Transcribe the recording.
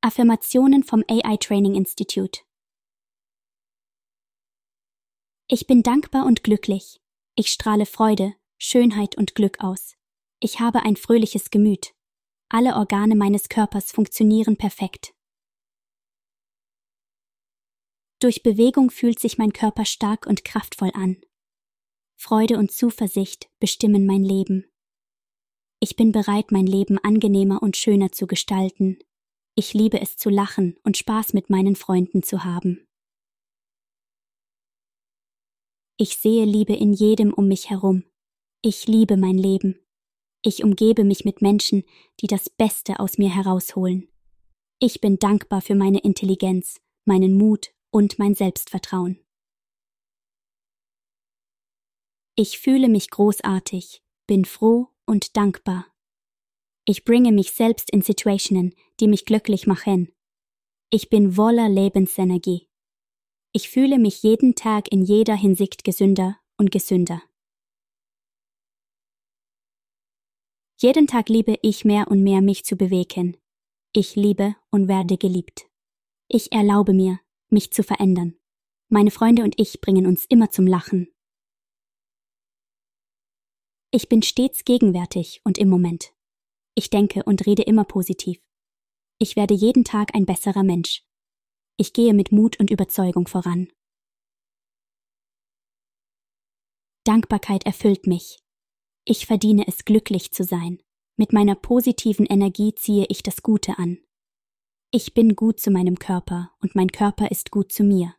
Affirmationen vom AI Training Institute. Ich bin dankbar und glücklich. Ich strahle Freude, Schönheit und Glück aus. Ich habe ein fröhliches Gemüt. Alle Organe meines Körpers funktionieren perfekt. Durch Bewegung fühlt sich mein Körper stark und kraftvoll an. Freude und Zuversicht bestimmen mein Leben. Ich bin bereit, mein Leben angenehmer und schöner zu gestalten. Ich liebe es zu lachen und Spaß mit meinen Freunden zu haben. Ich sehe Liebe in jedem um mich herum. Ich liebe mein Leben. Ich umgebe mich mit Menschen, die das Beste aus mir herausholen. Ich bin dankbar für meine Intelligenz, meinen Mut und mein Selbstvertrauen. Ich fühle mich großartig, bin froh und dankbar. Ich bringe mich selbst in Situationen, die mich glücklich machen. Ich bin voller Lebensenergie. Ich fühle mich jeden Tag in jeder Hinsicht gesünder und gesünder. Jeden Tag liebe ich mehr und mehr mich zu bewegen. Ich liebe und werde geliebt. Ich erlaube mir, mich zu verändern. Meine Freunde und ich bringen uns immer zum Lachen. Ich bin stets gegenwärtig und im Moment. Ich denke und rede immer positiv. Ich werde jeden Tag ein besserer Mensch. Ich gehe mit Mut und Überzeugung voran. Dankbarkeit erfüllt mich. Ich verdiene es glücklich zu sein. Mit meiner positiven Energie ziehe ich das Gute an. Ich bin gut zu meinem Körper und mein Körper ist gut zu mir.